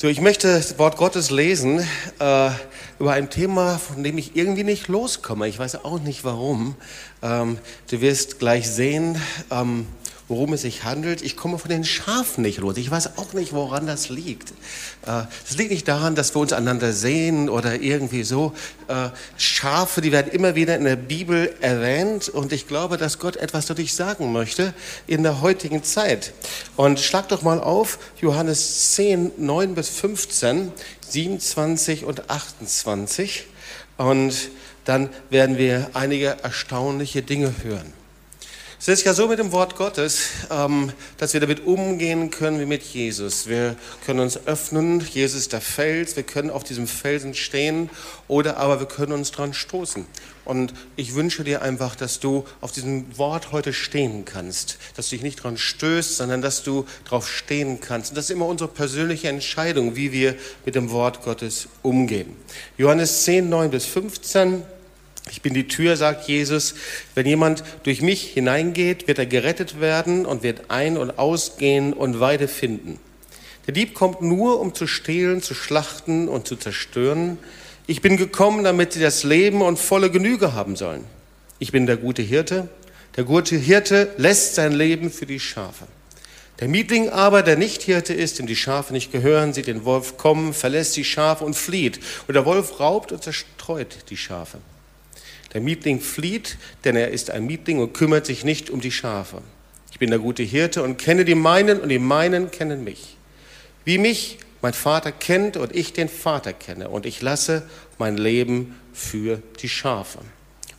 So, ich möchte das Wort Gottes lesen äh, über ein Thema, von dem ich irgendwie nicht loskomme. Ich weiß auch nicht warum. Ähm, du wirst gleich sehen, ähm, worum es sich handelt. Ich komme von den Schafen nicht los. Ich weiß auch nicht, woran das liegt. Äh, es liegt nicht daran, dass wir uns einander sehen oder irgendwie so. Äh, Schafe, die werden immer wieder in der Bibel erwähnt und ich glaube, dass Gott etwas dadurch sagen möchte in der heutigen Zeit. Und schlag doch mal auf Johannes 10, 9 bis 15, 27 und 28 und dann werden wir einige erstaunliche Dinge hören. Es ist ja so mit dem Wort Gottes, ähm, dass wir damit umgehen können wie mit Jesus. Wir können uns öffnen, Jesus ist der Fels, wir können auf diesem Felsen stehen oder aber wir können uns dran stoßen. Und ich wünsche dir einfach, dass du auf diesem Wort heute stehen kannst, dass du dich nicht dran stößt, sondern dass du drauf stehen kannst. Und das ist immer unsere persönliche Entscheidung, wie wir mit dem Wort Gottes umgehen. Johannes 10, 9 bis 15. Ich bin die Tür, sagt Jesus. Wenn jemand durch mich hineingeht, wird er gerettet werden und wird ein- und ausgehen und Weide finden. Der Dieb kommt nur, um zu stehlen, zu schlachten und zu zerstören. Ich bin gekommen, damit sie das Leben und volle Genüge haben sollen. Ich bin der gute Hirte. Der gute Hirte lässt sein Leben für die Schafe. Der Mietling aber, der nicht Hirte ist, dem die Schafe nicht gehören, sieht den Wolf kommen, verlässt die Schafe und flieht. Und der Wolf raubt und zerstreut die Schafe. Der Mietling flieht, denn er ist ein Mietling und kümmert sich nicht um die Schafe. Ich bin der gute Hirte und kenne die meinen und die meinen kennen mich. Wie mich mein Vater kennt und ich den Vater kenne und ich lasse mein Leben für die Schafe.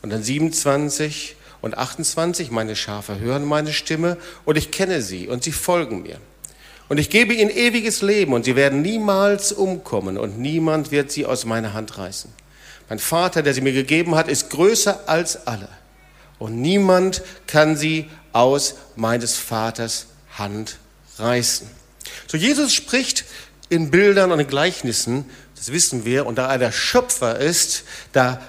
Und dann 27 und 28, meine Schafe hören meine Stimme und ich kenne sie und sie folgen mir. Und ich gebe ihnen ewiges Leben und sie werden niemals umkommen und niemand wird sie aus meiner Hand reißen. Mein Vater, der sie mir gegeben hat, ist größer als alle. Und niemand kann sie aus meines Vaters Hand reißen. So Jesus spricht in Bildern und in Gleichnissen, das wissen wir, und da er der Schöpfer ist, da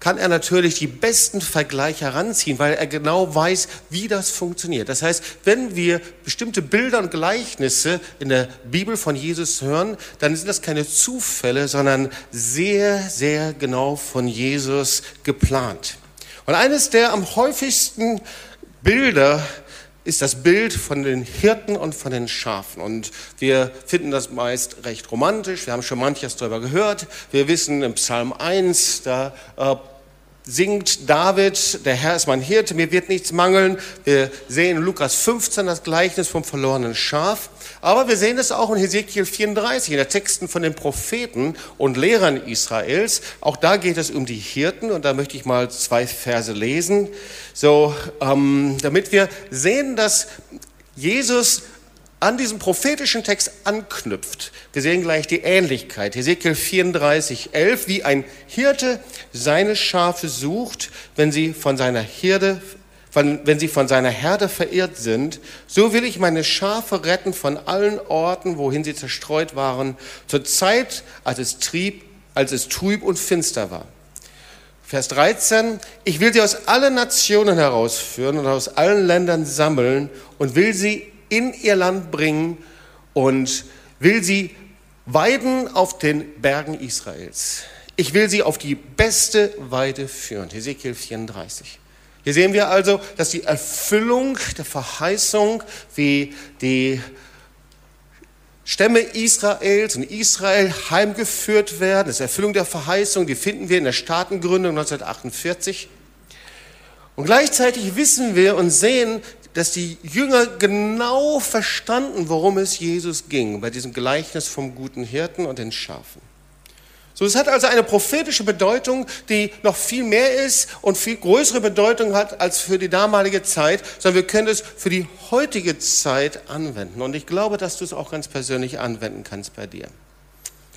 kann er natürlich die besten Vergleiche heranziehen, weil er genau weiß, wie das funktioniert. Das heißt, wenn wir bestimmte Bilder und Gleichnisse in der Bibel von Jesus hören, dann sind das keine Zufälle, sondern sehr, sehr genau von Jesus geplant. Und eines der am häufigsten Bilder ist das Bild von den Hirten und von den Schafen. Und wir finden das meist recht romantisch. Wir haben schon manches darüber gehört. Wir wissen im Psalm 1, da äh, singt David, der Herr ist mein Hirte, mir wird nichts mangeln. Wir sehen in Lukas 15 das Gleichnis vom verlorenen Schaf. Aber wir sehen es auch in Hesekiel 34, in den Texten von den Propheten und Lehrern Israels. Auch da geht es um die Hirten und da möchte ich mal zwei Verse lesen, so ähm, damit wir sehen, dass Jesus an diesem prophetischen Text anknüpft. Wir sehen gleich die Ähnlichkeit. Hesekiel 34, 11, wie ein Hirte seine Schafe sucht, wenn sie von seiner Herde wenn sie von seiner Herde verirrt sind, so will ich meine Schafe retten von allen Orten, wohin sie zerstreut waren, zur Zeit, als es trieb, als es trüb und finster war. Vers 13, ich will sie aus allen Nationen herausführen und aus allen Ländern sammeln und will sie in ihr Land bringen und will sie weiden auf den Bergen Israels. Ich will sie auf die beste Weide führen. Hesekiel 34. Hier sehen wir also, dass die Erfüllung der Verheißung, wie die Stämme Israels und Israel heimgeführt werden, das Erfüllung der Verheißung, die finden wir in der Staatengründung 1948. Und gleichzeitig wissen wir und sehen, dass die Jünger genau verstanden, worum es Jesus ging, bei diesem Gleichnis vom guten Hirten und den Schafen. So, es hat also eine prophetische Bedeutung, die noch viel mehr ist und viel größere Bedeutung hat als für die damalige Zeit, sondern wir können es für die heutige Zeit anwenden. Und ich glaube, dass du es auch ganz persönlich anwenden kannst bei dir.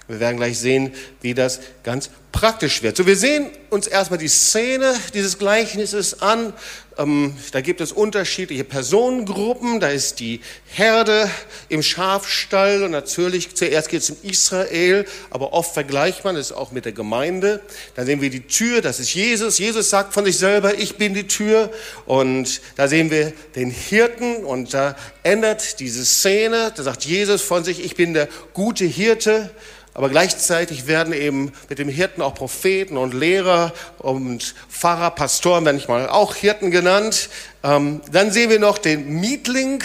Wir werden gleich sehen, wie das ganz praktisch wird. So, wir sehen uns erstmal die Szene dieses Gleichnisses an. Ähm, da gibt es unterschiedliche Personengruppen. Da ist die Herde im Schafstall und natürlich zuerst geht es um Israel, aber oft vergleicht man es auch mit der Gemeinde. Da sehen wir die Tür, das ist Jesus. Jesus sagt von sich selber, ich bin die Tür. Und da sehen wir den Hirten und da ändert diese Szene. Da sagt Jesus von sich, ich bin der gute Hirte. Aber gleichzeitig werden eben mit dem Hirten auch Propheten und Lehrer und Pfarrer, Pastoren, wenn ich mal auch Hirten genannt. Ähm, dann sehen wir noch den Mietling,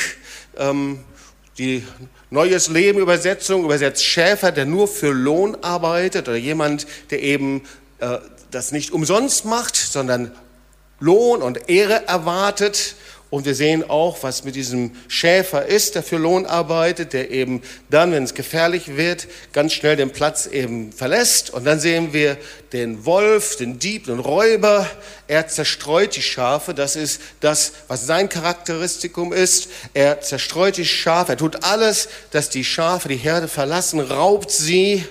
ähm, die Neues Leben Übersetzung übersetzt Schäfer, der nur für Lohn arbeitet oder jemand, der eben äh, das nicht umsonst macht, sondern Lohn und Ehre erwartet. Und wir sehen auch, was mit diesem Schäfer ist, der für Lohn arbeitet, der eben dann, wenn es gefährlich wird, ganz schnell den Platz eben verlässt. Und dann sehen wir den Wolf, den Dieb, den Räuber. Er zerstreut die Schafe. Das ist das, was sein Charakteristikum ist. Er zerstreut die Schafe. Er tut alles, dass die Schafe die Herde verlassen, raubt sie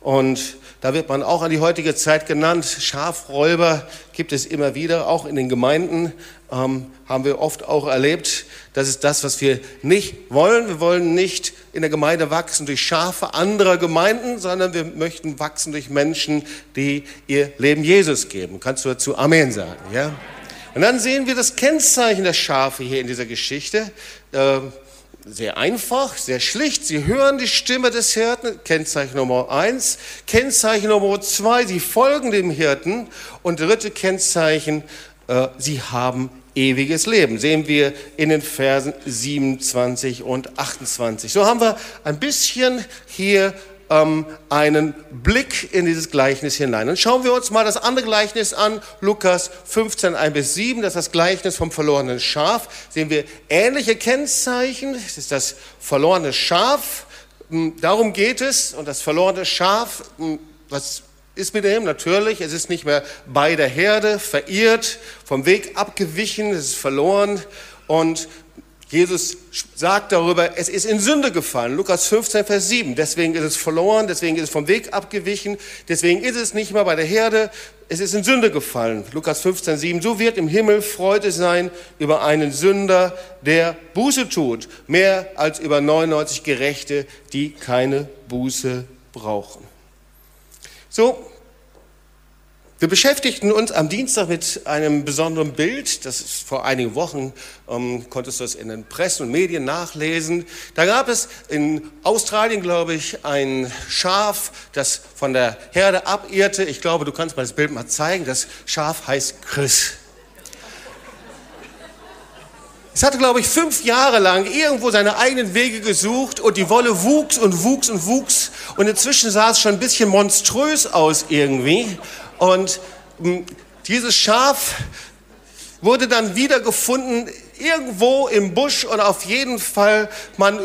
und da wird man auch an die heutige Zeit genannt. Schafräuber gibt es immer wieder, auch in den Gemeinden ähm, haben wir oft auch erlebt. Das ist das, was wir nicht wollen. Wir wollen nicht in der Gemeinde wachsen durch Schafe anderer Gemeinden, sondern wir möchten wachsen durch Menschen, die ihr Leben Jesus geben. Kannst du dazu Amen sagen? Ja? Und dann sehen wir das Kennzeichen der Schafe hier in dieser Geschichte. Äh, sehr einfach, sehr schlicht. Sie hören die Stimme des Hirten, Kennzeichen Nummer eins. Kennzeichen Nummer zwei, sie folgen dem Hirten. Und dritte Kennzeichen, äh, sie haben ewiges Leben. Sehen wir in den Versen 27 und 28. So haben wir ein bisschen hier ähm, einen Blick in dieses Gleichnis hinein. Und schauen wir uns mal das andere Gleichnis an, Lukas 15, 1 bis 7, das ist das Gleichnis vom verlorenen Schaf. Sehen wir ähnliche Kennzeichen. Es ist das verlorene Schaf. Hm, darum geht es. Und das verlorene Schaf, hm, was ist mit ihm natürlich, es ist nicht mehr bei der Herde, verirrt, vom Weg abgewichen, es ist verloren. Und Jesus sagt darüber, es ist in Sünde gefallen. Lukas 15, Vers 7. Deswegen ist es verloren, deswegen ist es vom Weg abgewichen, deswegen ist es nicht mehr bei der Herde, es ist in Sünde gefallen. Lukas 15, 7. So wird im Himmel Freude sein über einen Sünder, der Buße tut, mehr als über 99 Gerechte, die keine Buße brauchen. So, wir beschäftigten uns am Dienstag mit einem besonderen Bild. Das ist vor einigen Wochen, ähm, konntest du es in den Pressen und Medien nachlesen. Da gab es in Australien, glaube ich, ein Schaf, das von der Herde abirrte. Ich glaube, du kannst mal das Bild mal zeigen. Das Schaf heißt Chris. Es hatte, glaube ich, fünf Jahre lang irgendwo seine eigenen Wege gesucht und die Wolle wuchs und wuchs und wuchs. Und inzwischen sah es schon ein bisschen monströs aus irgendwie. Und hm, dieses Schaf wurde dann wiedergefunden irgendwo im Busch und auf jeden Fall man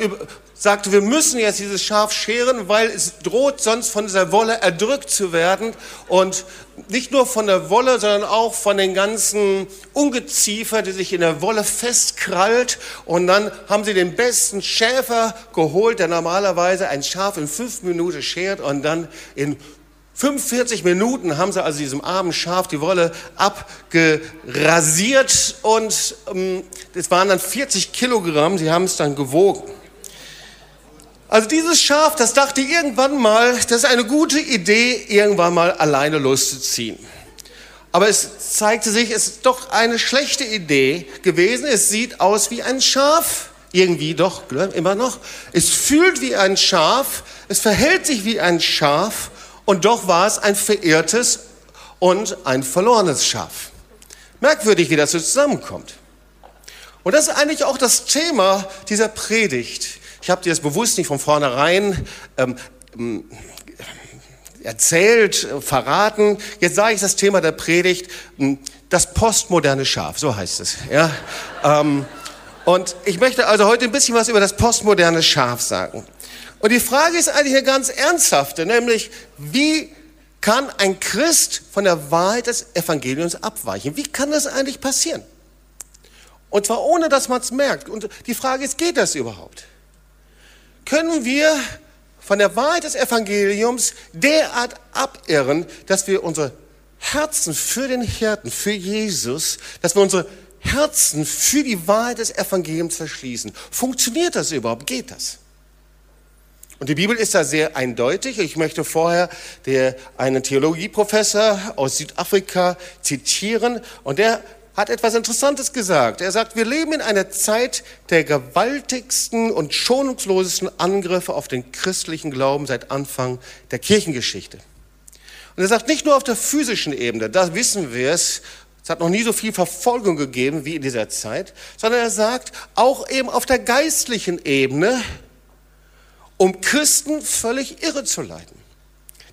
sagte, wir müssen jetzt dieses Schaf scheren, weil es droht sonst von dieser Wolle erdrückt zu werden. Und nicht nur von der Wolle, sondern auch von den ganzen Ungeziefer, die sich in der Wolle festkrallt. Und dann haben sie den besten Schäfer geholt, der normalerweise ein Schaf in fünf Minuten schert und dann in 45 Minuten haben sie also diesem armen Schaf die Wolle abgerasiert und ähm, es waren dann 40 Kilogramm, sie haben es dann gewogen. Also dieses Schaf, das dachte irgendwann mal, das ist eine gute Idee, irgendwann mal alleine loszuziehen. Aber es zeigte sich, es ist doch eine schlechte Idee gewesen. Es sieht aus wie ein Schaf, irgendwie doch, immer noch. Es fühlt wie ein Schaf, es verhält sich wie ein Schaf und doch war es ein verirrtes und ein verlorenes Schaf. Merkwürdig, wie das so zusammenkommt. Und das ist eigentlich auch das Thema dieser Predigt. Ich habe dir das bewusst nicht von vornherein ähm, ähm erzählt, verraten. Jetzt sage ich das Thema der Predigt, hm, das postmoderne Schaf, so heißt es. Ja? ähm, und ich möchte also heute ein bisschen was über das postmoderne Schaf sagen. Und die Frage ist eigentlich eine ganz ernsthafte, nämlich wie kann ein Christ von der Wahrheit des Evangeliums abweichen? Wie kann das eigentlich passieren? Und zwar ohne, dass man es merkt. Und die Frage ist, geht das überhaupt? Können wir von der Wahrheit des Evangeliums derart abirren, dass wir unsere Herzen für den Hirten, für Jesus, dass wir unsere Herzen für die Wahrheit des Evangeliums verschließen. Funktioniert das überhaupt? Geht das? Und die Bibel ist da sehr eindeutig. Ich möchte vorher der, einen Theologieprofessor aus Südafrika zitieren und der hat etwas Interessantes gesagt. Er sagt, wir leben in einer Zeit der gewaltigsten und schonungslosesten Angriffe auf den christlichen Glauben seit Anfang der Kirchengeschichte. Und er sagt, nicht nur auf der physischen Ebene, da wissen wir es, es hat noch nie so viel Verfolgung gegeben wie in dieser Zeit, sondern er sagt, auch eben auf der geistlichen Ebene, um Christen völlig irre zu leiten.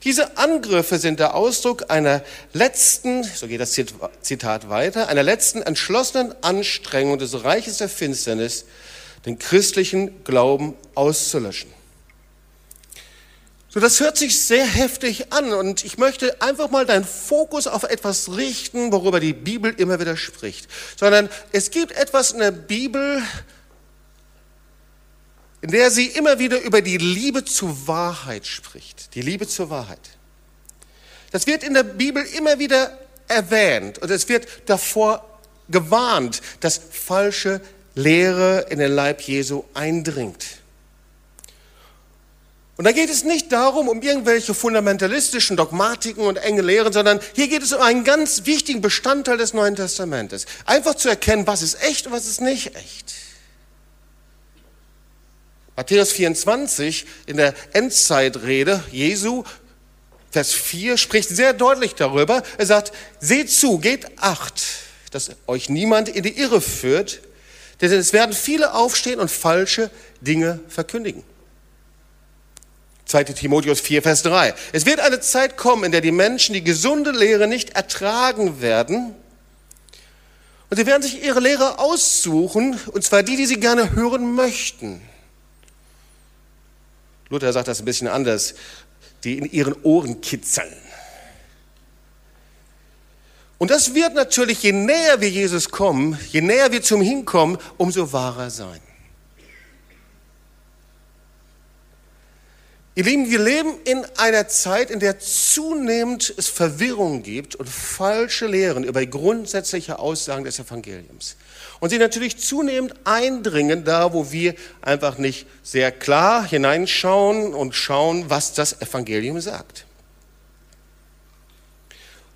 Diese Angriffe sind der Ausdruck einer letzten, so geht das Zitat weiter, einer letzten entschlossenen Anstrengung des Reiches der Finsternis, den christlichen Glauben auszulöschen. So, das hört sich sehr heftig an und ich möchte einfach mal deinen Fokus auf etwas richten, worüber die Bibel immer wieder spricht. Sondern es gibt etwas in der Bibel, in der sie immer wieder über die Liebe zur Wahrheit spricht. Die Liebe zur Wahrheit. Das wird in der Bibel immer wieder erwähnt und es wird davor gewarnt, dass falsche Lehre in den Leib Jesu eindringt. Und da geht es nicht darum, um irgendwelche fundamentalistischen Dogmatiken und enge Lehren, sondern hier geht es um einen ganz wichtigen Bestandteil des Neuen Testamentes. Einfach zu erkennen, was ist echt und was ist nicht echt. Matthäus 24 in der Endzeitrede Jesu, Vers 4, spricht sehr deutlich darüber. Er sagt, seht zu, geht acht, dass euch niemand in die Irre führt, denn es werden viele aufstehen und falsche Dinge verkündigen. 2 Timotheus 4, Vers 3. Es wird eine Zeit kommen, in der die Menschen die gesunde Lehre nicht ertragen werden. Und sie werden sich ihre Lehre aussuchen, und zwar die, die sie gerne hören möchten. Luther sagt das ein bisschen anders, die in ihren Ohren kitzeln. Und das wird natürlich, je näher wir Jesus kommen, je näher wir zum Hinkommen, umso wahrer sein. Ihr Lieben, wir leben in einer Zeit, in der zunehmend es Verwirrung gibt und falsche Lehren über grundsätzliche Aussagen des Evangeliums. Und sie natürlich zunehmend eindringen da, wo wir einfach nicht sehr klar hineinschauen und schauen, was das Evangelium sagt.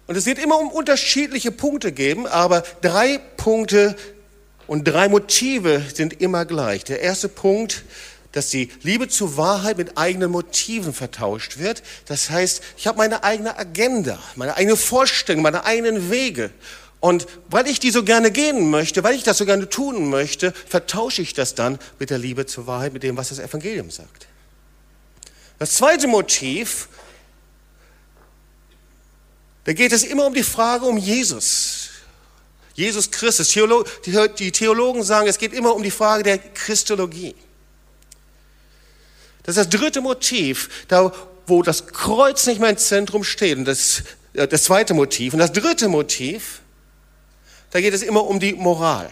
Und es wird immer um unterschiedliche Punkte geben, aber drei Punkte und drei Motive sind immer gleich. Der erste Punkt, dass die Liebe zur Wahrheit mit eigenen Motiven vertauscht wird. Das heißt, ich habe meine eigene Agenda, meine eigene Vorstellung, meine eigenen Wege. Und weil ich die so gerne gehen möchte, weil ich das so gerne tun möchte, vertausche ich das dann mit der Liebe zur Wahrheit, mit dem, was das Evangelium sagt. Das zweite Motiv, da geht es immer um die Frage um Jesus. Jesus Christus. Die Theologen sagen, es geht immer um die Frage der Christologie. Das ist das dritte Motiv, da wo das Kreuz nicht mehr im Zentrum steht. Und das, äh, das zweite Motiv. Und das dritte Motiv, da geht es immer um die Moral.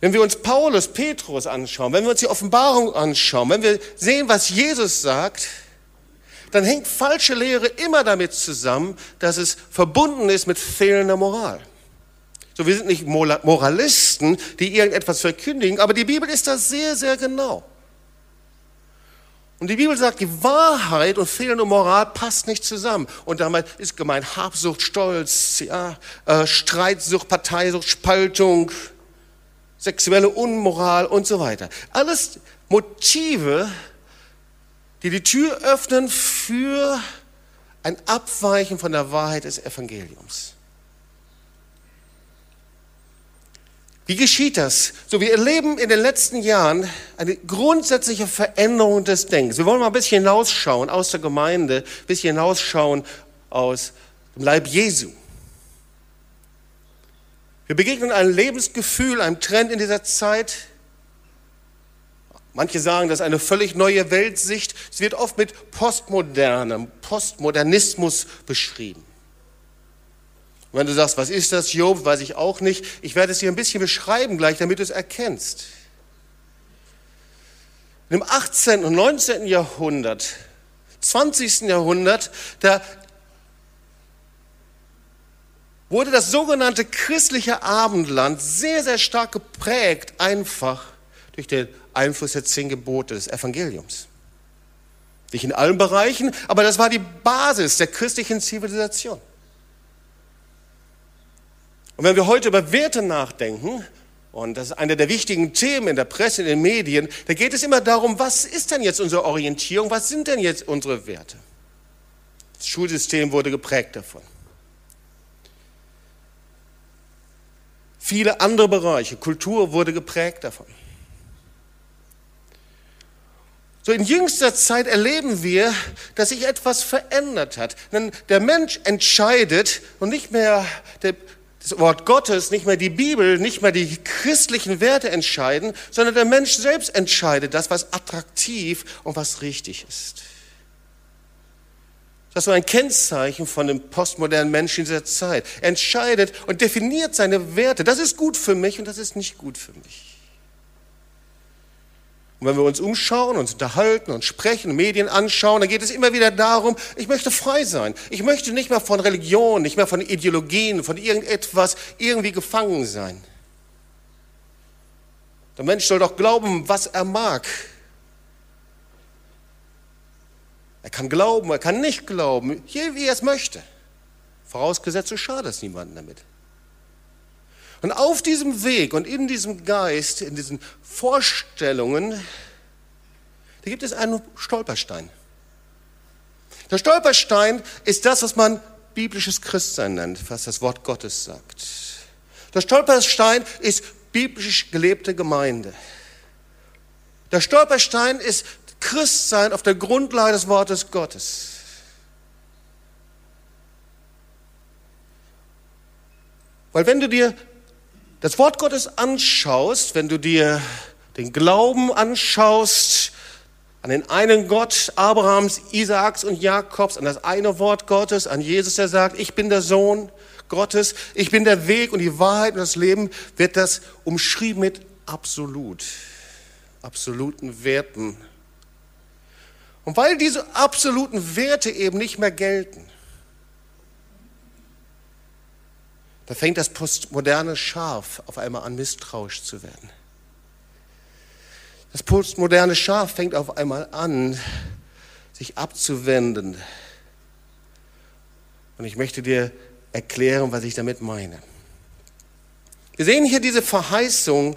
Wenn wir uns Paulus, Petrus anschauen, wenn wir uns die Offenbarung anschauen, wenn wir sehen, was Jesus sagt, dann hängt falsche Lehre immer damit zusammen, dass es verbunden ist mit fehlender Moral. So, wir sind nicht Moralisten, die irgendetwas verkündigen, aber die Bibel ist da sehr, sehr genau. Und die Bibel sagt, die Wahrheit und fehlende Moral passt nicht zusammen. Und damit ist gemeint Habsucht, Stolz, ja, äh, Streitsucht, Parteisucht, Spaltung, sexuelle Unmoral und so weiter. Alles Motive, die die Tür öffnen für ein Abweichen von der Wahrheit des Evangeliums. Wie geschieht das? So, wir erleben in den letzten Jahren eine grundsätzliche Veränderung des Denkens. Wir wollen mal ein bisschen hinausschauen aus der Gemeinde, ein bisschen hinausschauen aus dem Leib Jesu. Wir begegnen einem Lebensgefühl, einem Trend in dieser Zeit. Manche sagen, das ist eine völlig neue Weltsicht. Es wird oft mit postmodernem, Postmodernismus beschrieben. Und wenn du sagst, was ist das, Job, weiß ich auch nicht. Ich werde es dir ein bisschen beschreiben gleich, damit du es erkennst. Im 18. und 19. Jahrhundert, 20. Jahrhundert, da wurde das sogenannte christliche Abendland sehr, sehr stark geprägt, einfach durch den Einfluss der zehn Gebote des Evangeliums. Nicht in allen Bereichen, aber das war die Basis der christlichen Zivilisation. Und wenn wir heute über Werte nachdenken, und das ist einer der wichtigen Themen in der Presse, in den Medien, da geht es immer darum, was ist denn jetzt unsere Orientierung, was sind denn jetzt unsere Werte? Das Schulsystem wurde geprägt davon. Viele andere Bereiche, Kultur wurde geprägt davon. So in jüngster Zeit erleben wir, dass sich etwas verändert hat. Denn der Mensch entscheidet und nicht mehr der, das Wort Gottes, nicht mehr die Bibel, nicht mehr die christlichen Werte entscheiden, sondern der Mensch selbst entscheidet das, was attraktiv und was richtig ist. Das ist so ein Kennzeichen von dem postmodernen Menschen dieser Zeit. Er entscheidet und definiert seine Werte. Das ist gut für mich und das ist nicht gut für mich. Und wenn wir uns umschauen, uns unterhalten und sprechen, Medien anschauen, dann geht es immer wieder darum, ich möchte frei sein. Ich möchte nicht mehr von Religion, nicht mehr von Ideologien, von irgendetwas irgendwie gefangen sein. Der Mensch soll doch glauben, was er mag. Er kann glauben, er kann nicht glauben, je wie er es möchte. Vorausgesetzt, so schadet es niemandem damit. Und auf diesem Weg und in diesem Geist, in diesen Vorstellungen, da gibt es einen Stolperstein. Der Stolperstein ist das, was man biblisches Christsein nennt, was das Wort Gottes sagt. Der Stolperstein ist biblisch gelebte Gemeinde. Der Stolperstein ist Christsein auf der Grundlage des Wortes Gottes. Weil wenn du dir das Wort Gottes anschaust, wenn du dir den Glauben anschaust, an den einen Gott Abrahams, Isaaks und Jakobs, an das eine Wort Gottes, an Jesus, der sagt, ich bin der Sohn Gottes, ich bin der Weg und die Wahrheit und das Leben, wird das umschrieben mit absolut, absoluten Werten. Und weil diese absoluten Werte eben nicht mehr gelten, Da fängt das postmoderne Schaf auf einmal an, misstrauisch zu werden. Das postmoderne Schaf fängt auf einmal an, sich abzuwenden. Und ich möchte dir erklären, was ich damit meine. Wir sehen hier diese Verheißung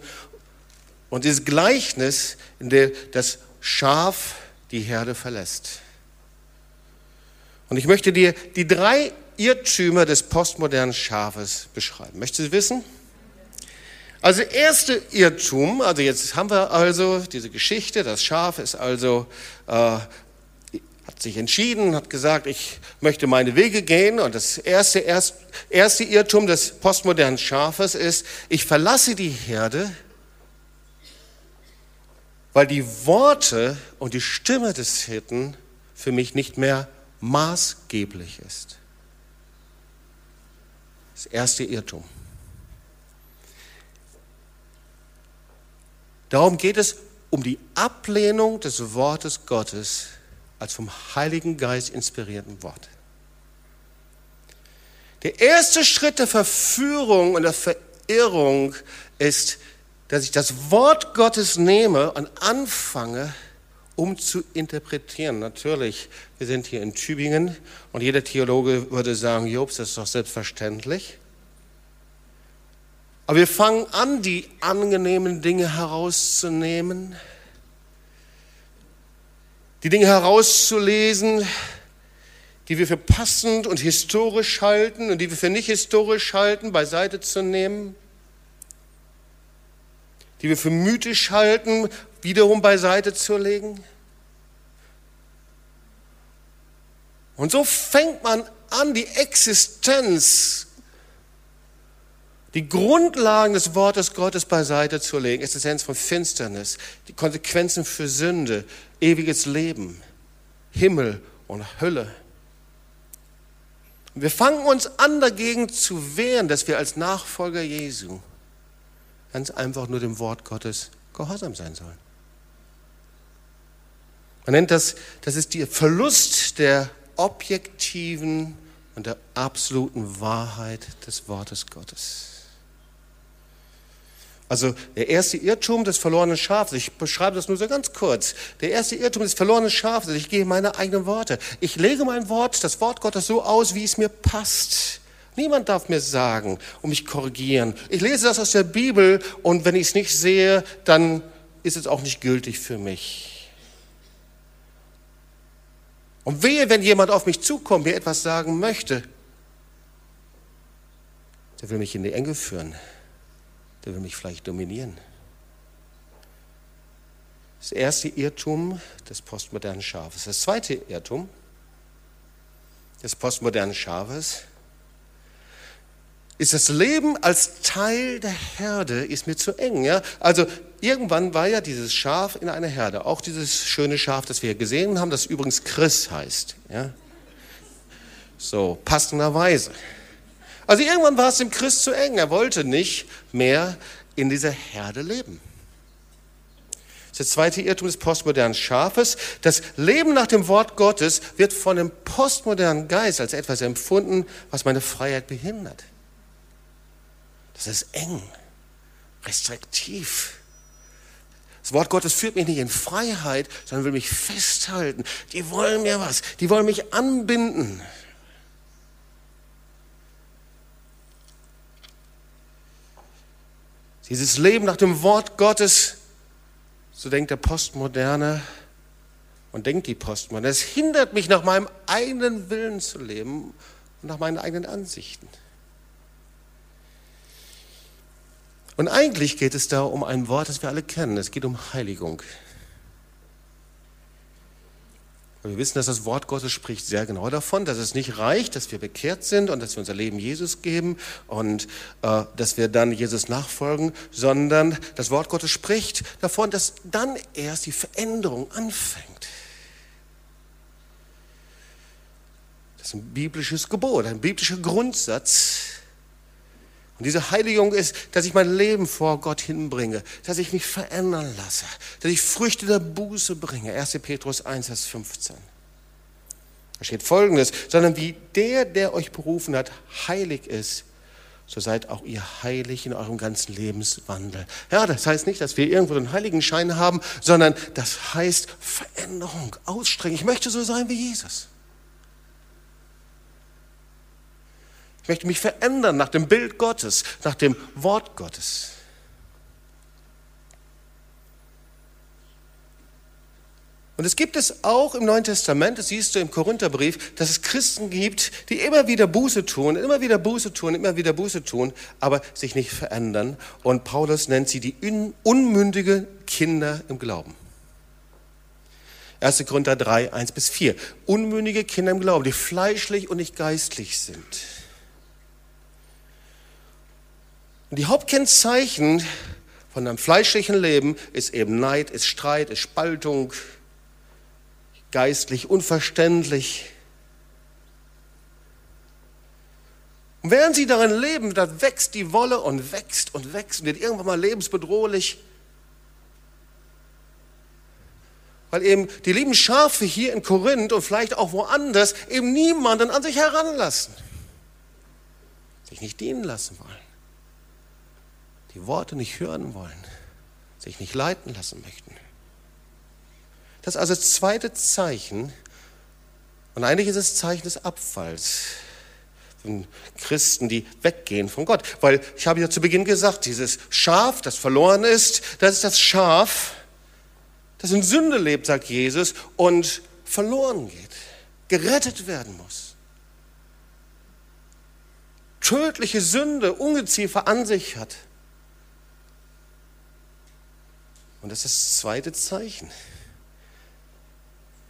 und dieses Gleichnis, in dem das Schaf die Herde verlässt. Und ich möchte dir die drei Irrtümer des postmodernen Schafes beschreiben. Möchtest du wissen? Also erste Irrtum, also jetzt haben wir also diese Geschichte, das Schaf ist also, äh, hat sich entschieden, hat gesagt, ich möchte meine Wege gehen und das erste, erst, erste Irrtum des postmodernen Schafes ist, ich verlasse die Herde, weil die Worte und die Stimme des Hirten für mich nicht mehr maßgeblich ist. Das erste Irrtum. Darum geht es um die Ablehnung des Wortes Gottes als vom Heiligen Geist inspirierten Wort. Der erste Schritt der Verführung und der Verirrung ist, dass ich das Wort Gottes nehme und anfange, um zu interpretieren. Natürlich, wir sind hier in Tübingen und jeder Theologe würde sagen, Jobs, das ist doch selbstverständlich. Aber wir fangen an, die angenehmen Dinge herauszunehmen, die Dinge herauszulesen, die wir für passend und historisch halten und die wir für nicht historisch halten, beiseite zu nehmen, die wir für mythisch halten, wiederum beiseite zu legen. Und so fängt man an, die Existenz, die Grundlagen des Wortes Gottes beiseite zu legen. Existenz von Finsternis, die Konsequenzen für Sünde, ewiges Leben, Himmel und Hölle. Wir fangen uns an, dagegen zu wehren, dass wir als Nachfolger Jesu ganz einfach nur dem Wort Gottes gehorsam sein sollen. Man nennt das, das ist der Verlust der objektiven und der absoluten Wahrheit des Wortes Gottes. Also der erste Irrtum des verlorenen Schafes, ich beschreibe das nur so ganz kurz. Der erste Irrtum des verlorenen Schafes, ich gehe meine eigenen Worte. Ich lege mein Wort, das Wort Gottes so aus, wie es mir passt. Niemand darf mir sagen und mich korrigieren. Ich lese das aus der Bibel und wenn ich es nicht sehe, dann ist es auch nicht gültig für mich. Und wehe, wenn jemand auf mich zukommt, mir etwas sagen möchte, der will mich in die Enge führen. Der will mich vielleicht dominieren. Das erste Irrtum des postmodernen Schafes. Das zweite Irrtum des postmodernen Schafes ist das Leben als Teil der Herde ist mir zu eng. Ja? Also irgendwann war ja dieses Schaf in einer Herde, auch dieses schöne Schaf, das wir gesehen haben, das übrigens Chris heißt. Ja? So, passenderweise. Also irgendwann war es dem Chris zu eng. Er wollte nicht mehr in dieser Herde leben. Das ist der zweite Irrtum des postmodernen Schafes. Das Leben nach dem Wort Gottes wird von dem postmodernen Geist als etwas empfunden, was meine Freiheit behindert. Das ist eng, restriktiv. Das Wort Gottes führt mich nicht in Freiheit, sondern will mich festhalten. Die wollen mir was, die wollen mich anbinden. Dieses Leben nach dem Wort Gottes, so denkt der Postmoderne und denkt die Postmoderne, es hindert mich, nach meinem eigenen Willen zu leben und nach meinen eigenen Ansichten. Und eigentlich geht es da um ein Wort, das wir alle kennen. Es geht um Heiligung. wir wissen, dass das Wort Gottes spricht sehr genau davon, dass es nicht reicht, dass wir bekehrt sind und dass wir unser Leben Jesus geben und äh, dass wir dann Jesus nachfolgen, sondern das Wort Gottes spricht davon, dass dann erst die Veränderung anfängt. Das ist ein biblisches Gebot, ein biblischer Grundsatz, und diese Heiligung ist, dass ich mein Leben vor Gott hinbringe, dass ich mich verändern lasse, dass ich Früchte der Buße bringe. 1. Petrus 1, Vers 15. Da steht folgendes, sondern wie der, der euch berufen hat, heilig ist, so seid auch ihr heilig in eurem ganzen Lebenswandel. Ja, das heißt nicht, dass wir irgendwo einen Heiligenschein haben, sondern das heißt Veränderung, Ausstrecken. Ich möchte so sein wie Jesus. Ich möchte mich verändern nach dem Bild Gottes, nach dem Wort Gottes. Und es gibt es auch im Neuen Testament, das siehst du im Korintherbrief, dass es Christen gibt, die immer wieder Buße tun, immer wieder Buße tun, immer wieder Buße tun, aber sich nicht verändern. Und Paulus nennt sie die unmündige Kinder im Glauben. 1. Korinther 3, 1 bis 4. Unmündige Kinder im Glauben, die fleischlich und nicht geistlich sind. Und die Hauptkennzeichen von einem fleischlichen Leben ist eben Neid, ist Streit, ist Spaltung, geistlich unverständlich. Und während sie darin leben, da wächst die Wolle und wächst und wächst und wird irgendwann mal lebensbedrohlich. Weil eben die lieben Schafe hier in Korinth und vielleicht auch woanders eben niemanden an sich heranlassen, sich nicht dienen lassen wollen die Worte nicht hören wollen, sich nicht leiten lassen möchten. Das ist also das zweite Zeichen, und eigentlich ist es Zeichen des Abfalls von Christen, die weggehen von Gott. Weil ich habe ja zu Beginn gesagt, dieses Schaf, das verloren ist, das ist das Schaf, das in Sünde lebt, sagt Jesus, und verloren geht, gerettet werden muss. Tödliche Sünde, Ungeziefer an sich hat. Und das ist das zweite Zeichen.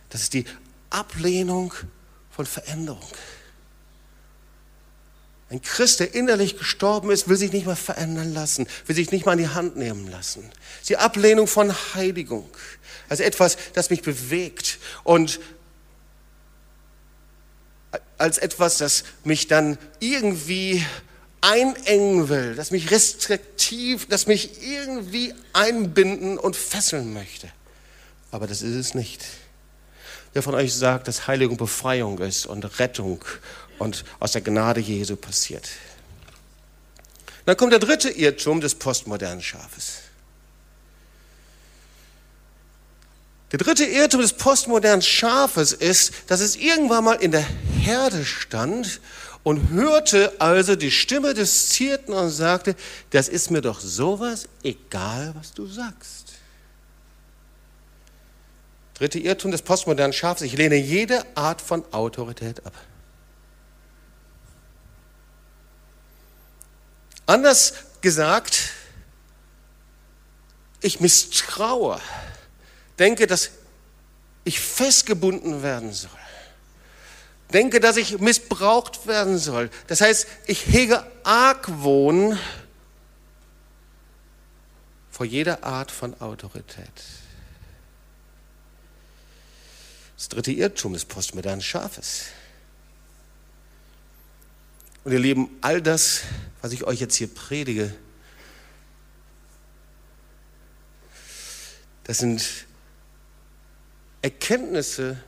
Das ist die Ablehnung von Veränderung. Ein Christ, der innerlich gestorben ist, will sich nicht mehr verändern lassen, will sich nicht mal in die Hand nehmen lassen. Die Ablehnung von Heiligung. Also etwas, das mich bewegt und als etwas, das mich dann irgendwie einengen will, das mich restriktiv, das mich irgendwie einbinden und fesseln möchte. Aber das ist es nicht. Wer von euch sagt, dass Heiligung Befreiung ist und Rettung und aus der Gnade Jesu passiert? Dann kommt der dritte Irrtum des postmodernen Schafes. Der dritte Irrtum des postmodernen Schafes ist, dass es irgendwann mal in der Herde stand und hörte also die Stimme des Zierten und sagte, das ist mir doch sowas egal, was du sagst. Dritte Irrtum des postmodernen Schafes, ich lehne jede Art von Autorität ab. Anders gesagt, ich misstraue, denke, dass ich festgebunden werden soll denke, dass ich missbraucht werden soll. Das heißt, ich hege Argwohn vor jeder Art von Autorität. Das dritte Irrtum des postmodernen Schafes. Und ihr Lieben, all das, was ich euch jetzt hier predige, das sind Erkenntnisse,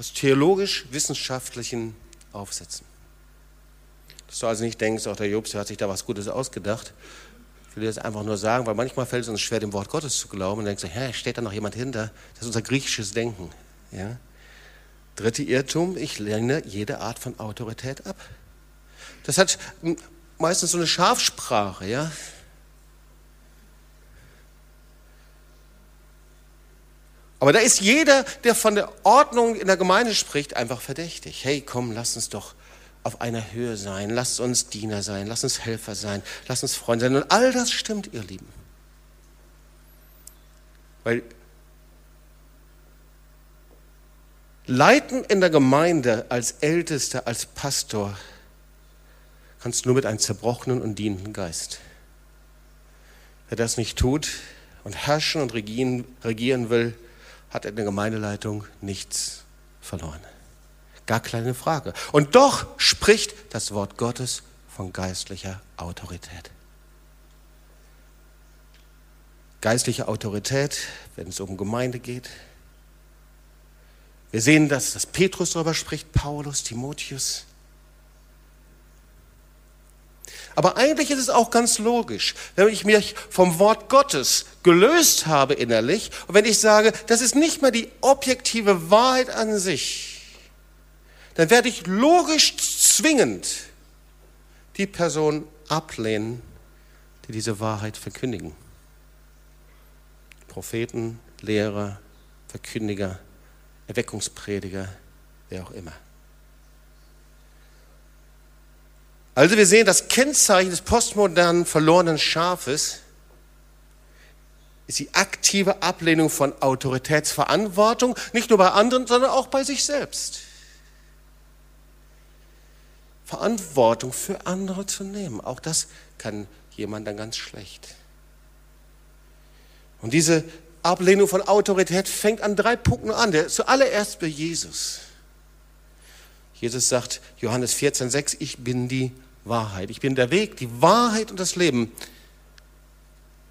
aus theologisch-wissenschaftlichen Aufsätzen. Dass du also nicht denkst, auch der Jobs hat sich da was Gutes ausgedacht. Ich will dir das einfach nur sagen, weil manchmal fällt es uns schwer, dem Wort Gottes zu glauben und denkst, hä, steht da noch jemand hinter? Das ist unser griechisches Denken. Ja? Dritte Irrtum, ich lehne jede Art von Autorität ab. Das hat meistens so eine Schafsprache, ja. Aber da ist jeder, der von der Ordnung in der Gemeinde spricht, einfach verdächtig. Hey, komm, lass uns doch auf einer Höhe sein, lass uns Diener sein, lass uns Helfer sein, lass uns Freunde sein. Und all das stimmt, ihr Lieben. Weil Leiten in der Gemeinde als Ältester, als Pastor, kannst du nur mit einem zerbrochenen und dienenden Geist. Wer das nicht tut und herrschen und regieren, regieren will, hat in der Gemeindeleitung nichts verloren. Gar keine Frage. Und doch spricht das Wort Gottes von geistlicher Autorität. Geistliche Autorität, wenn es um Gemeinde geht. Wir sehen, dass, dass Petrus darüber spricht, Paulus, Timotheus. Aber eigentlich ist es auch ganz logisch, wenn ich mich vom Wort Gottes gelöst habe innerlich und wenn ich sage, das ist nicht mehr die objektive Wahrheit an sich, dann werde ich logisch zwingend die Person ablehnen, die diese Wahrheit verkündigen. Propheten, Lehrer, Verkündiger, Erweckungsprediger, wer auch immer. Also wir sehen, das Kennzeichen des postmodernen verlorenen Schafes ist die aktive Ablehnung von Autoritätsverantwortung, nicht nur bei anderen, sondern auch bei sich selbst. Verantwortung für andere zu nehmen, auch das kann jemand dann ganz schlecht. Und diese Ablehnung von Autorität fängt an drei Punkten an. Der, zuallererst bei Jesus. Jesus sagt, Johannes 14,6, ich bin die Wahrheit. Ich bin der Weg, die Wahrheit und das Leben.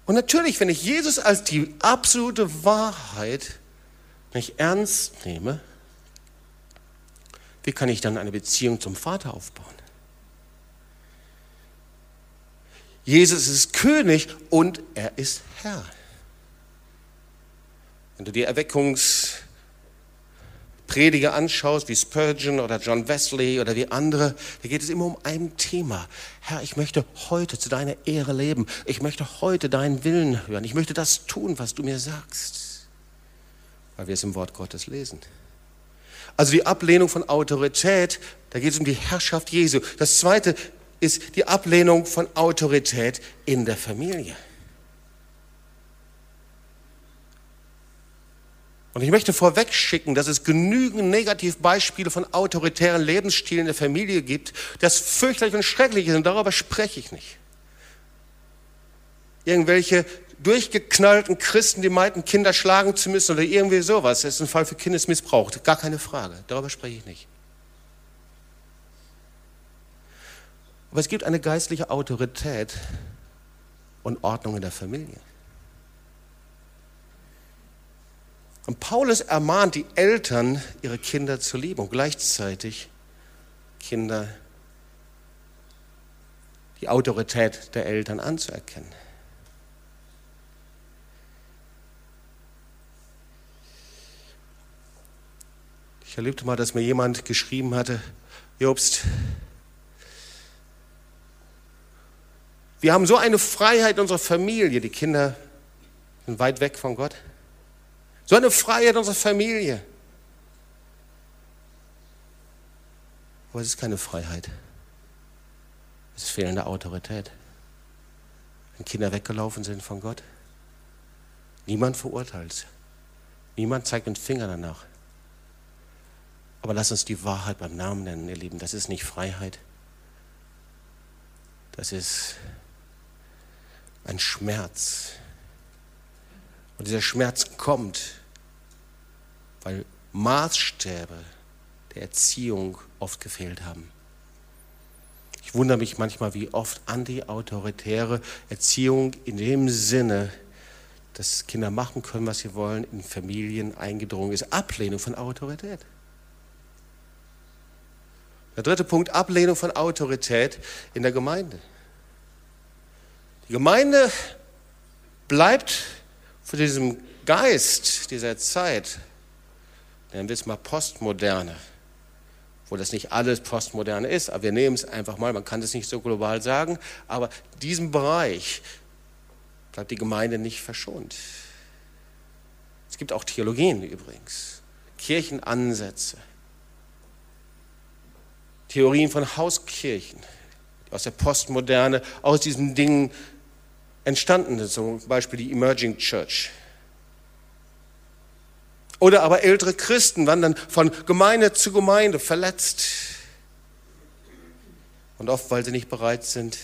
Und natürlich, wenn ich Jesus als die absolute Wahrheit nicht ernst nehme, wie kann ich dann eine Beziehung zum Vater aufbauen? Jesus ist König und er ist Herr. Wenn du die Erweckungs Prediger anschaust, wie Spurgeon oder John Wesley oder wie andere, da geht es immer um ein Thema. Herr, ich möchte heute zu deiner Ehre leben. Ich möchte heute deinen Willen hören. Ich möchte das tun, was du mir sagst. Weil wir es im Wort Gottes lesen. Also die Ablehnung von Autorität, da geht es um die Herrschaft Jesu. Das zweite ist die Ablehnung von Autorität in der Familie. Und ich möchte vorweg schicken, dass es genügend Negativbeispiele von autoritären Lebensstilen in der Familie gibt, das fürchterlich und schrecklich ist und darüber spreche ich nicht. Irgendwelche durchgeknallten Christen, die meinten, Kinder schlagen zu müssen oder irgendwie sowas. Das ist ein Fall für Kindesmissbrauch, gar keine Frage. Darüber spreche ich nicht. Aber es gibt eine geistliche Autorität und Ordnung in der Familie. Und Paulus ermahnt die Eltern, ihre Kinder zu lieben und gleichzeitig Kinder die Autorität der Eltern anzuerkennen. Ich erlebte mal, dass mir jemand geschrieben hatte, Jobst, wir haben so eine Freiheit in unserer Familie, die Kinder sind weit weg von Gott. So eine Freiheit unserer Familie. Aber es ist keine Freiheit. Es ist fehlende Autorität. Wenn Kinder weggelaufen sind von Gott, niemand verurteilt. Niemand zeigt den Finger danach. Aber lass uns die Wahrheit beim Namen nennen, ihr Lieben. Das ist nicht Freiheit. Das ist ein Schmerz. Und dieser Schmerz kommt, Maßstäbe der Erziehung oft gefehlt haben. Ich wundere mich manchmal, wie oft anti-autoritäre Erziehung in dem Sinne, dass Kinder machen können, was sie wollen, in Familien eingedrungen ist. Ablehnung von Autorität. Der dritte Punkt, Ablehnung von Autorität in der Gemeinde. Die Gemeinde bleibt für diesem Geist dieser Zeit, nennen wir es mal Postmoderne, wo das nicht alles Postmoderne ist, aber wir nehmen es einfach mal, man kann das nicht so global sagen, aber diesem Bereich bleibt die Gemeinde nicht verschont. Es gibt auch Theologien übrigens, Kirchenansätze, Theorien von Hauskirchen, die aus der Postmoderne, aus diesen Dingen entstanden sind, zum Beispiel die Emerging Church. Oder aber ältere Christen wandern von Gemeinde zu Gemeinde verletzt. Und oft, weil sie nicht bereit sind,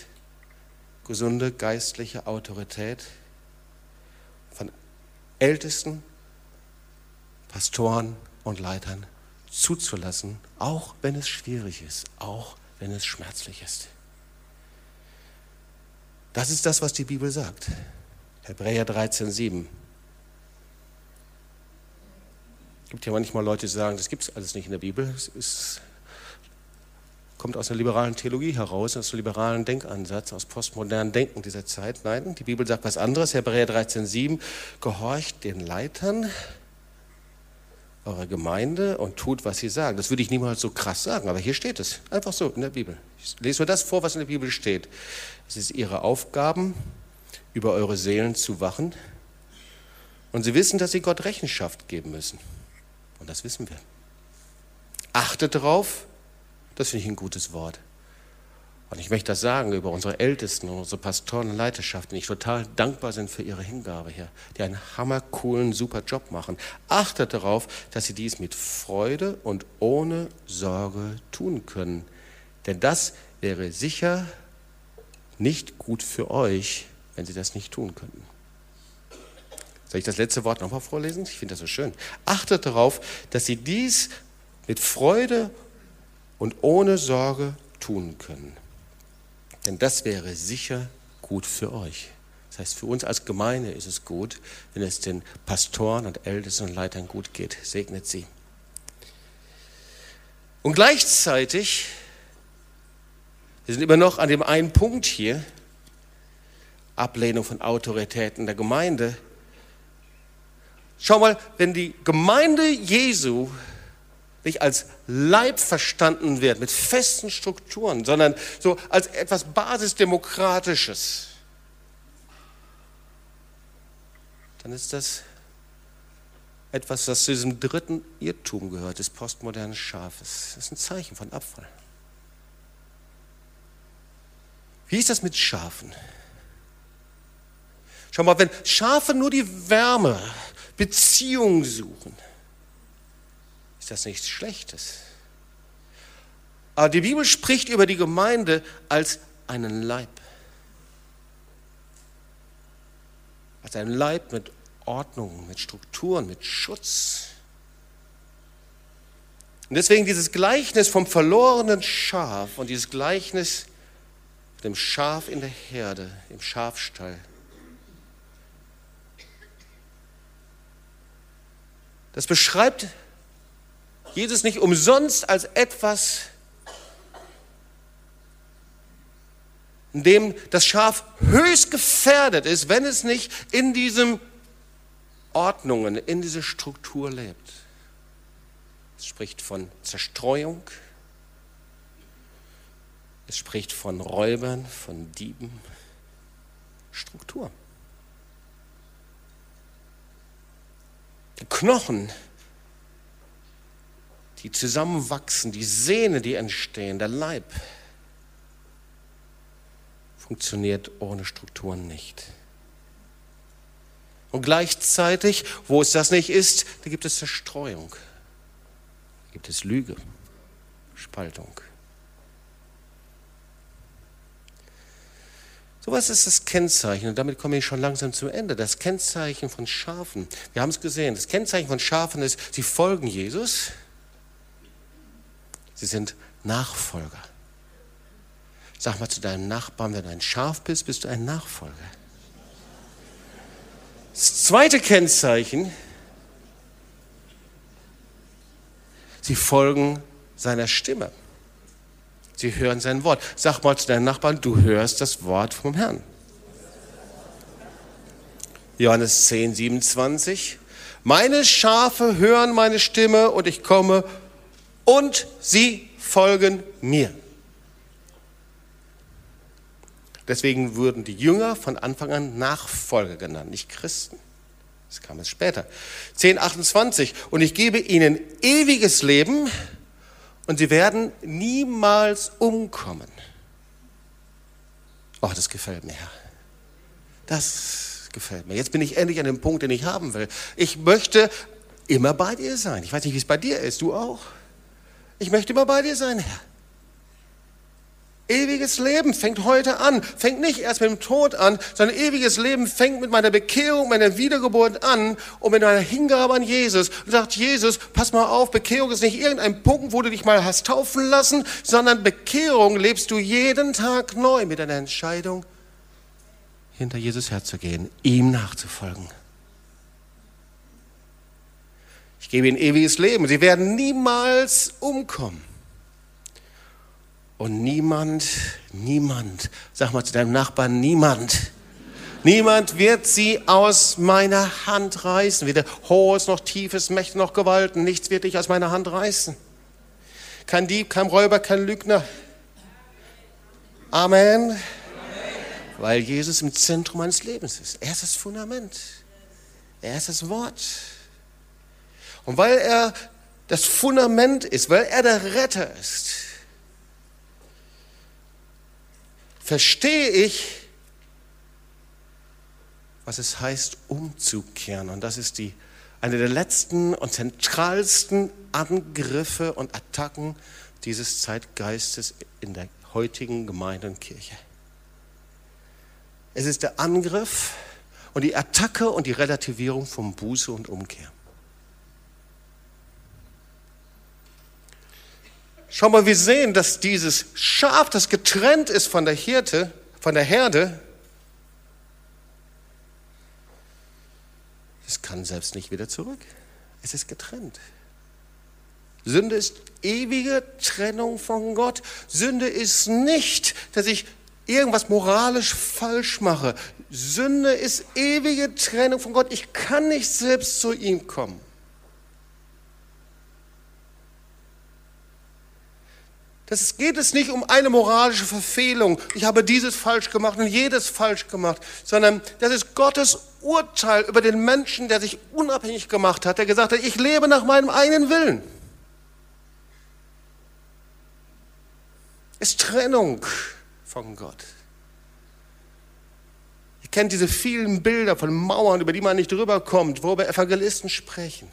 gesunde geistliche Autorität von Ältesten, Pastoren und Leitern zuzulassen, auch wenn es schwierig ist, auch wenn es schmerzlich ist. Das ist das, was die Bibel sagt. Hebräer 13, 7. Es gibt ja manchmal Leute, die sagen, das gibt es alles nicht in der Bibel. Es ist, kommt aus einer liberalen Theologie heraus, aus einem liberalen Denkansatz, aus postmodernen Denken dieser Zeit. Nein, die Bibel sagt was anderes. Hebräer 13, 7. Gehorcht den Leitern eurer Gemeinde und tut, was sie sagen. Das würde ich niemals so krass sagen, aber hier steht es. Einfach so in der Bibel. Ich lese nur das vor, was in der Bibel steht. Es ist ihre Aufgaben, über eure Seelen zu wachen. Und sie wissen, dass sie Gott Rechenschaft geben müssen. Und das wissen wir. Achtet darauf, das finde ich ein gutes Wort. Und ich möchte das sagen über unsere Ältesten, unsere Pastoren und Leiterschaften, die total dankbar sind für ihre Hingabe hier, die einen hammercoolen, super Job machen. Achtet darauf, dass sie dies mit Freude und ohne Sorge tun können. Denn das wäre sicher nicht gut für euch, wenn sie das nicht tun könnten. Soll ich das letzte Wort nochmal vorlesen? Ich finde das so schön. Achtet darauf, dass sie dies mit Freude und ohne Sorge tun können. Denn das wäre sicher gut für euch. Das heißt, für uns als Gemeinde ist es gut, wenn es den Pastoren und Ältesten und Leitern gut geht. Segnet sie. Und gleichzeitig, wir sind immer noch an dem einen Punkt hier, Ablehnung von Autoritäten der Gemeinde. Schau mal, wenn die Gemeinde Jesu nicht als Leib verstanden wird, mit festen Strukturen, sondern so als etwas Basisdemokratisches, dann ist das etwas, das zu diesem dritten Irrtum gehört, des postmodernen Schafes. Das ist ein Zeichen von Abfall. Wie ist das mit Schafen? Schau mal, wenn Schafe nur die Wärme, Beziehung suchen, ist das nichts Schlechtes. Aber die Bibel spricht über die Gemeinde als einen Leib. Als einen Leib mit Ordnung, mit Strukturen, mit Schutz. Und deswegen dieses Gleichnis vom verlorenen Schaf und dieses Gleichnis dem Schaf in der Herde, im Schafstall. Das beschreibt Jesus nicht umsonst als etwas, in dem das Schaf höchst gefährdet ist, wenn es nicht in diesen Ordnungen, in dieser Struktur lebt. Es spricht von Zerstreuung, es spricht von Räubern, von Dieben, Struktur. Knochen, die zusammenwachsen, die Sehne, die entstehen, der Leib, funktioniert ohne Strukturen nicht. Und gleichzeitig, wo es das nicht ist, da gibt es Zerstreuung, da gibt es Lüge, Spaltung. So was ist das Kennzeichen, und damit komme ich schon langsam zum Ende, das Kennzeichen von Schafen. Wir haben es gesehen, das Kennzeichen von Schafen ist, sie folgen Jesus, sie sind Nachfolger. Sag mal zu deinem Nachbarn, wenn du ein Schaf bist, bist du ein Nachfolger. Das zweite Kennzeichen, sie folgen seiner Stimme. Sie hören sein Wort. Sag mal zu deinem Nachbarn, du hörst das Wort vom Herrn. Johannes 10, 27. Meine Schafe hören meine Stimme und ich komme und sie folgen mir. Deswegen wurden die Jünger von Anfang an Nachfolger genannt, nicht Christen. Das kam es später. 10, 28. Und ich gebe ihnen ewiges Leben und sie werden niemals umkommen. Oh, das gefällt mir. Das gefällt mir. Jetzt bin ich endlich an dem Punkt, den ich haben will. Ich möchte immer bei dir sein. Ich weiß nicht, wie es bei dir ist. Du auch? Ich möchte immer bei dir sein, Herr. Ewiges Leben fängt heute an, fängt nicht erst mit dem Tod an, sondern ewiges Leben fängt mit meiner Bekehrung, meiner Wiedergeburt an und mit meiner Hingabe an Jesus. Und sagt Jesus, pass mal auf, Bekehrung ist nicht irgendein Punkt, wo du dich mal hast taufen lassen, sondern Bekehrung lebst du jeden Tag neu mit einer Entscheidung, hinter Jesus herzugehen, ihm nachzufolgen. Ich gebe ihnen ewiges Leben. Sie werden niemals umkommen. Und niemand, niemand, sag mal zu deinem Nachbarn, niemand, niemand wird sie aus meiner Hand reißen. Weder hohes noch tiefes, Mächte noch Gewalten, nichts wird dich aus meiner Hand reißen. Kein Dieb, kein Räuber, kein Lügner. Amen. Amen. Weil Jesus im Zentrum meines Lebens ist. Er ist das Fundament. Er ist das Wort. Und weil er das Fundament ist, weil er der Retter ist, verstehe ich, was es heißt, umzukehren. Und das ist die, eine der letzten und zentralsten Angriffe und Attacken dieses Zeitgeistes in der heutigen Gemeinde und Kirche. Es ist der Angriff und die Attacke und die Relativierung von Buße und Umkehr. Schau mal, wir sehen, dass dieses Schaf, das getrennt ist von der Hirte, von der Herde, es kann selbst nicht wieder zurück. Es ist getrennt. Sünde ist ewige Trennung von Gott. Sünde ist nicht, dass ich irgendwas moralisch falsch mache. Sünde ist ewige Trennung von Gott. Ich kann nicht selbst zu ihm kommen. Das geht es nicht um eine moralische Verfehlung. Ich habe dieses falsch gemacht und jedes falsch gemacht, sondern das ist Gottes Urteil über den Menschen, der sich unabhängig gemacht hat, der gesagt hat, ich lebe nach meinem eigenen Willen. Ist Trennung von Gott. Ihr kennt diese vielen Bilder von Mauern, über die man nicht drüber kommt, worüber Evangelisten sprechen.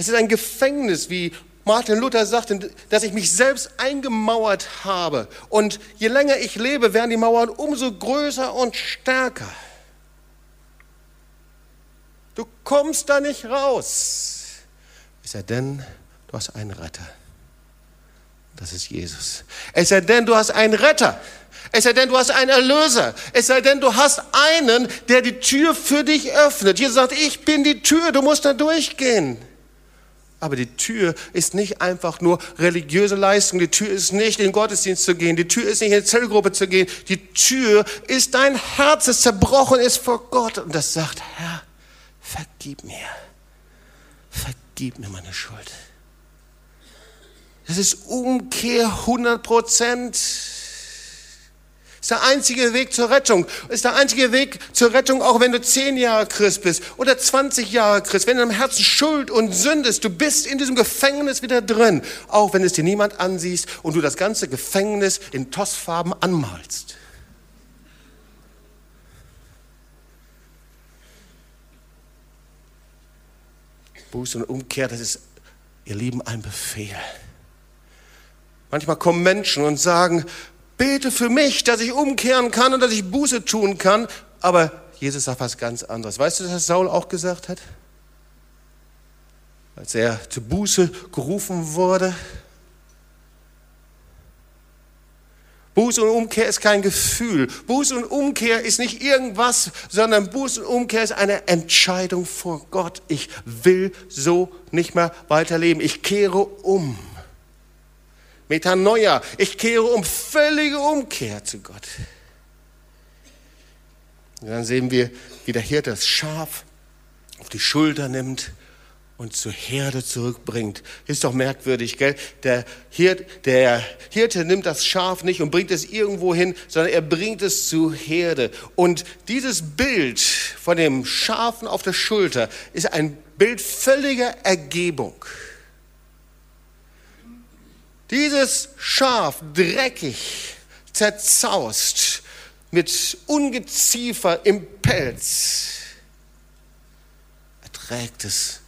Es ist ein Gefängnis, wie Martin Luther sagte, dass ich mich selbst eingemauert habe. Und je länger ich lebe, werden die Mauern umso größer und stärker. Du kommst da nicht raus. Es sei denn, du hast einen Retter. Das ist Jesus. Es sei denn, du hast einen Retter. Es sei denn, du hast einen Erlöser. Es sei denn, du hast einen, der die Tür für dich öffnet. Jesus sagt, ich bin die Tür, du musst da durchgehen. Aber die Tür ist nicht einfach nur religiöse Leistung. Die Tür ist nicht in den Gottesdienst zu gehen. Die Tür ist nicht in die Zellgruppe zu gehen. Die Tür ist dein Herz, das zerbrochen ist vor Gott. Und das sagt, Herr, vergib mir. Vergib mir meine Schuld. Das ist Umkehr 100 Prozent. Ist der einzige Weg zur Rettung. Ist der einzige Weg zur Rettung, auch wenn du zehn Jahre Christ bist oder 20 Jahre Christ. Wenn in deinem Herzen Schuld und Sünde ist, du bist in diesem Gefängnis wieder drin. Auch wenn es dir niemand ansiehst und du das ganze Gefängnis in Tossfarben anmalst. Buße und Umkehr, das ist, ihr Lieben, ein Befehl. Manchmal kommen Menschen und sagen, bete für mich, dass ich umkehren kann und dass ich Buße tun kann. Aber Jesus sagt was ganz anderes. Weißt du, was Saul auch gesagt hat? Als er zur Buße gerufen wurde. Buße und Umkehr ist kein Gefühl. Buße und Umkehr ist nicht irgendwas, sondern Buße und Umkehr ist eine Entscheidung vor Gott. Ich will so nicht mehr weiterleben. Ich kehre um. Metanoia. Ich kehre um, völlige Umkehr zu Gott. Und dann sehen wir, wie der Hirte das Schaf auf die Schulter nimmt und zur Herde zurückbringt. Ist doch merkwürdig, gell? Der Hirte, der Hirte nimmt das Schaf nicht und bringt es irgendwo hin, sondern er bringt es zur Herde. Und dieses Bild von dem Schafen auf der Schulter ist ein Bild völliger Ergebung. Dieses Schaf, dreckig, zerzaust, mit Ungeziefer im Pelz, er trägt es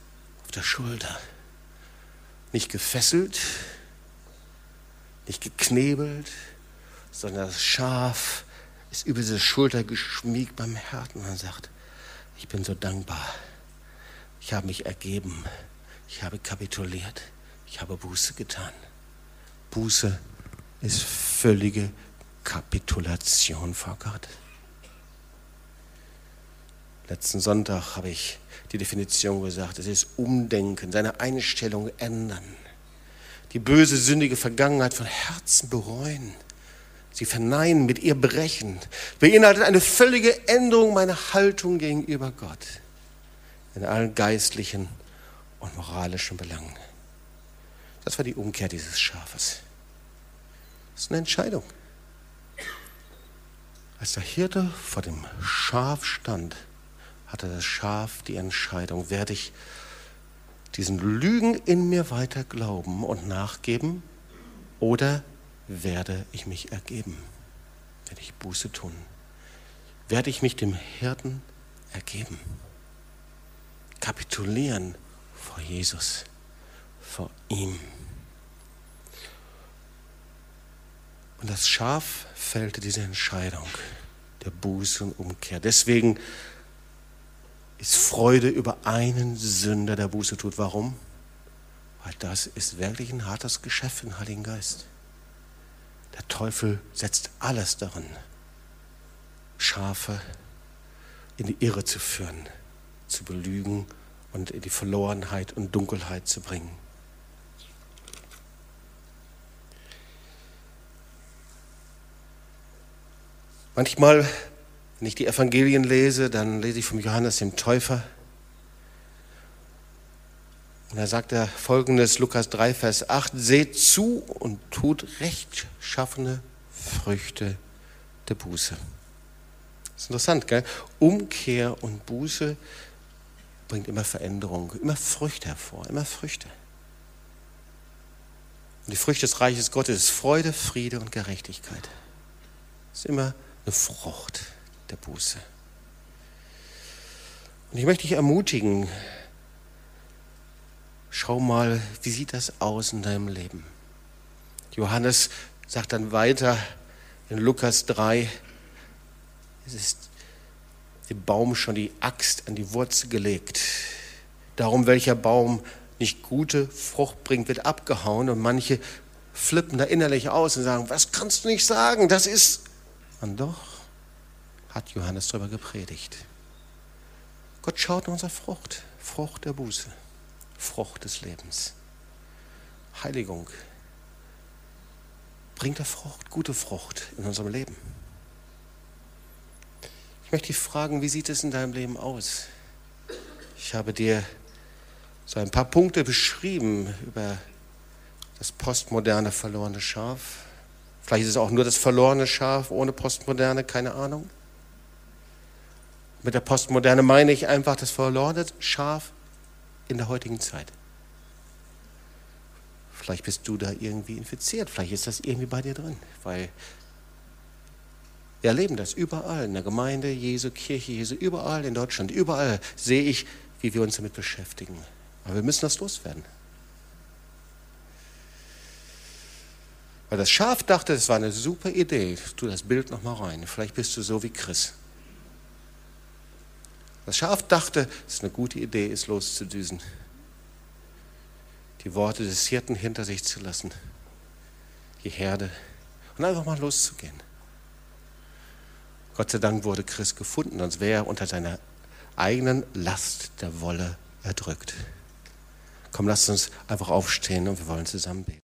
auf der Schulter. Nicht gefesselt, nicht geknebelt, sondern das Schaf ist über diese Schulter geschmiegt beim Härten und sagt, ich bin so dankbar. Ich habe mich ergeben. Ich habe kapituliert. Ich habe Buße getan. Buße ist völlige Kapitulation vor Gott. Letzten Sonntag habe ich die Definition gesagt, es ist Umdenken, seine Einstellung ändern, die böse, sündige Vergangenheit von Herzen bereuen, sie verneinen, mit ihr brechen, beinhaltet eine völlige Änderung meiner Haltung gegenüber Gott in allen geistlichen und moralischen Belangen. Das war die Umkehr dieses Schafes. Das ist eine Entscheidung. Als der Hirte vor dem Schaf stand, hatte das Schaf die Entscheidung, werde ich diesen Lügen in mir weiter glauben und nachgeben oder werde ich mich ergeben? Werde ich Buße tun? Werde ich mich dem Hirten ergeben? Kapitulieren vor Jesus, vor ihm. Und das Schaf fällte diese Entscheidung der Buße und Umkehr. Deswegen ist Freude über einen Sünder, der Buße tut. Warum? Weil das ist wirklich ein hartes Geschäft den Heiligen Geist. Der Teufel setzt alles darin, Schafe in die Irre zu führen, zu belügen und in die Verlorenheit und Dunkelheit zu bringen. Manchmal, wenn ich die Evangelien lese, dann lese ich vom Johannes dem Täufer. Und da sagt er folgendes, Lukas 3, Vers 8, seht zu und tut rechtschaffene Früchte der Buße. Das ist interessant, gell? Umkehr und Buße bringt immer Veränderung, immer Früchte hervor, immer Früchte. Und die Früchte des Reiches Gottes ist Freude, Friede und Gerechtigkeit. Das ist immer eine Frucht der Buße. Und ich möchte dich ermutigen, schau mal, wie sieht das aus in deinem Leben? Johannes sagt dann weiter in Lukas 3, es ist dem Baum schon die Axt an die Wurzel gelegt. Darum, welcher Baum nicht gute Frucht bringt, wird abgehauen und manche flippen da innerlich aus und sagen, was kannst du nicht sagen? Das ist Und doch hat Johannes darüber gepredigt. Gott schaut nach unserer Frucht, Frucht der Buße, Frucht des Lebens. Heiligung bringt er Frucht, gute Frucht in unserem Leben. Ich möchte dich fragen, wie sieht es in deinem Leben aus? Ich habe dir so ein paar Punkte beschrieben über das postmoderne verlorene Schaf. Vielleicht ist es auch nur das verlorene Schaf ohne Postmoderne, keine Ahnung. Mit der Postmoderne meine ich einfach das verlorene Schaf in der heutigen Zeit. Vielleicht bist du da irgendwie infiziert, vielleicht ist das irgendwie bei dir drin, weil wir erleben das überall in der Gemeinde Jesu, Kirche Jesu, überall in Deutschland, überall sehe ich, wie wir uns damit beschäftigen. Aber wir müssen das loswerden. Weil das Schaf dachte, es war eine super Idee. Tu das Bild nochmal rein. Vielleicht bist du so wie Chris. Das Schaf dachte, es ist eine gute Idee, es loszudüsen. Die Worte des Hirten hinter sich zu lassen. Die Herde. Und einfach mal loszugehen. Gott sei Dank wurde Chris gefunden, sonst wäre er unter seiner eigenen Last der Wolle erdrückt. Komm, lasst uns einfach aufstehen und wir wollen zusammen beten.